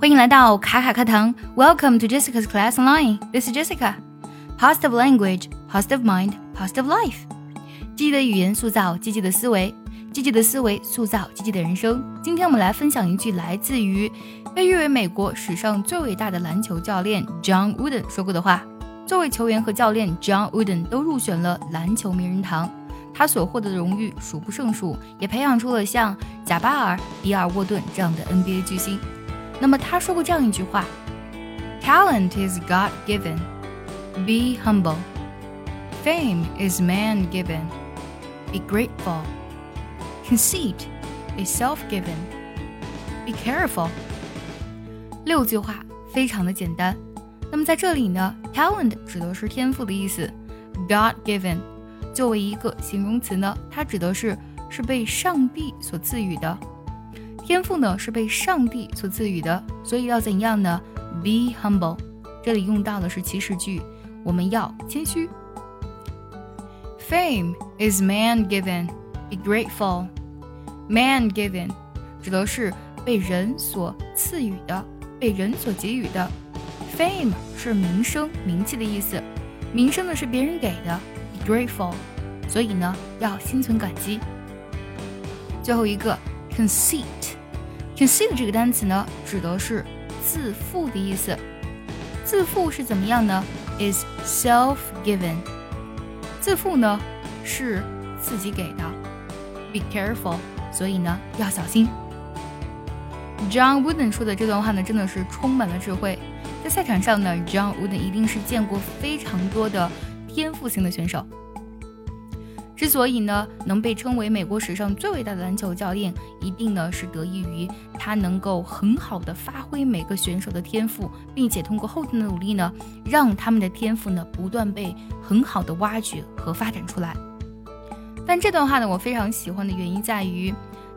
欢迎来到卡卡课堂，Welcome to Jessica's Class Online. This is Jessica. Positive language, positive mind, positive life. 积极的语言塑造积极的思维，积极的思维塑造积极的人生。今天我们来分享一句来自于被誉为美国史上最伟大的篮球教练 John Wooden 说过的话。作为球员和教练，John Wooden 都入选了篮球名人堂。他所获得的荣誉数不胜数，也培养出了像贾巴尔、比尔沃顿这样的 NBA 巨星。那么他说过这样一句话：“Talent is God given, be humble. Fame is man given, be grateful. Conceit is self given, be careful.” 六句话非常的简单。那么在这里呢，talent 指的是天赋的意思，God given。作为一个形容词呢，它指的是是被上帝所赐予的 天赋呢，是被上帝所赐予的，所以要怎样呢？Be humble，这里用到的是祈使句，我们要谦虚。Fame is man given, be grateful. Man given 指的是被人所赐予的，被人所给予的。Fame 是名声、名气的意思，名声呢是别人给的。Be Grateful，所以呢要心存感激。最后一个 conceit Concede 这个单词呢指的是自负的意思。自负是怎么样呢？Is self-given。自负呢是自己给的。Be careful，所以呢要小心。John Wooden 说的这段话呢真的是充满了智慧。在赛场上呢，John Wooden 一定是见过非常多的。天赋型的选手，之所以呢能被称为美国史上最伟大的篮球教练，一定呢是得益于他能够很好的发挥每个选手的天赋，并且通过后天的努力呢，让他们的天赋呢不断被很好的挖掘和发展出来。但这段话呢，我非常喜欢的原因在于，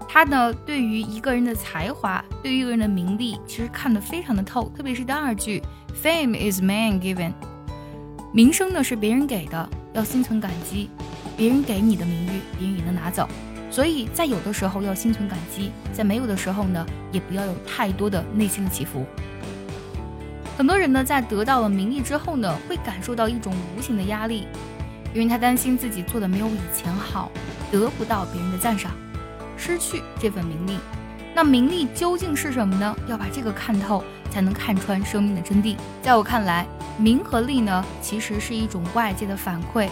他呢对于一个人的才华，对于一个人的名利，其实看得非常的透，特别是第二句，Fame is man given。名声呢是别人给的，要心存感激。别人给你的名誉，别人也能拿走。所以在有的时候要心存感激，在没有的时候呢，也不要有太多的内心的起伏。很多人呢，在得到了名利之后呢，会感受到一种无形的压力，因为他担心自己做的没有以前好，得不到别人的赞赏，失去这份名利。那名利究竟是什么呢？要把这个看透，才能看穿生命的真谛。在我看来，名和利呢，其实是一种外界的反馈，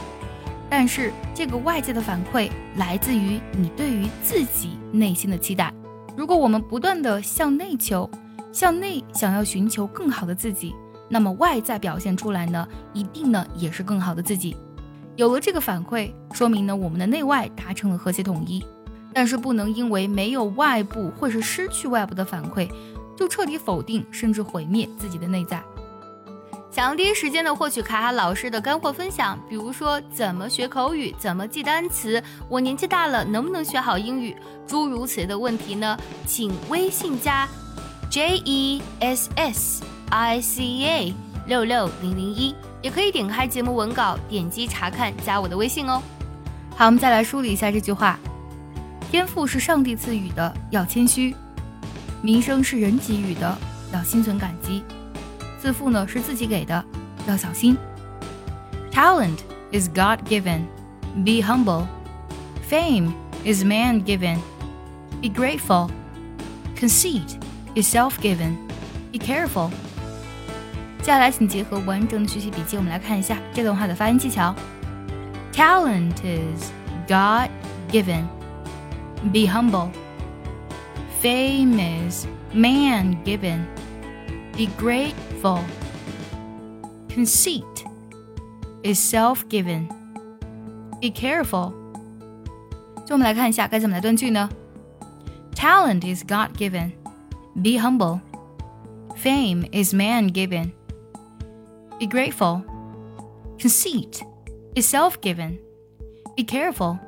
但是这个外界的反馈来自于你对于自己内心的期待。如果我们不断的向内求，向内想要寻求更好的自己，那么外在表现出来呢，一定呢也是更好的自己。有了这个反馈，说明呢我们的内外达成了和谐统一。但是不能因为没有外部或是失去外部的反馈，就彻底否定甚至毁灭自己的内在。想要第一时间的获取卡卡老师的干货分享，比如说怎么学口语、怎么记单词、我年纪大了能不能学好英语，诸如此类的问题呢？请微信加 J E S S I C A 六六零零一，也可以点开节目文稿，点击查看，加我的微信哦。好，我们再来梳理一下这句话。天赋是上帝赐予的，要谦虚；名声是人给予的，要心存感激；自负呢是自己给的，要小心。Talent is God given, be humble. Fame is man given, be grateful. Conceit is self given, be careful. 接下来，请结合完整的学习笔记，我们来看一下这段话的发音技巧。Talent is God given. Be humble. Fame is man given. Be grateful. Conceit is self given. Be careful. 就我们来看一下该怎么来断句呢？Talent is God given. Be humble. Fame is man given. Be grateful. Conceit is self given. Be careful.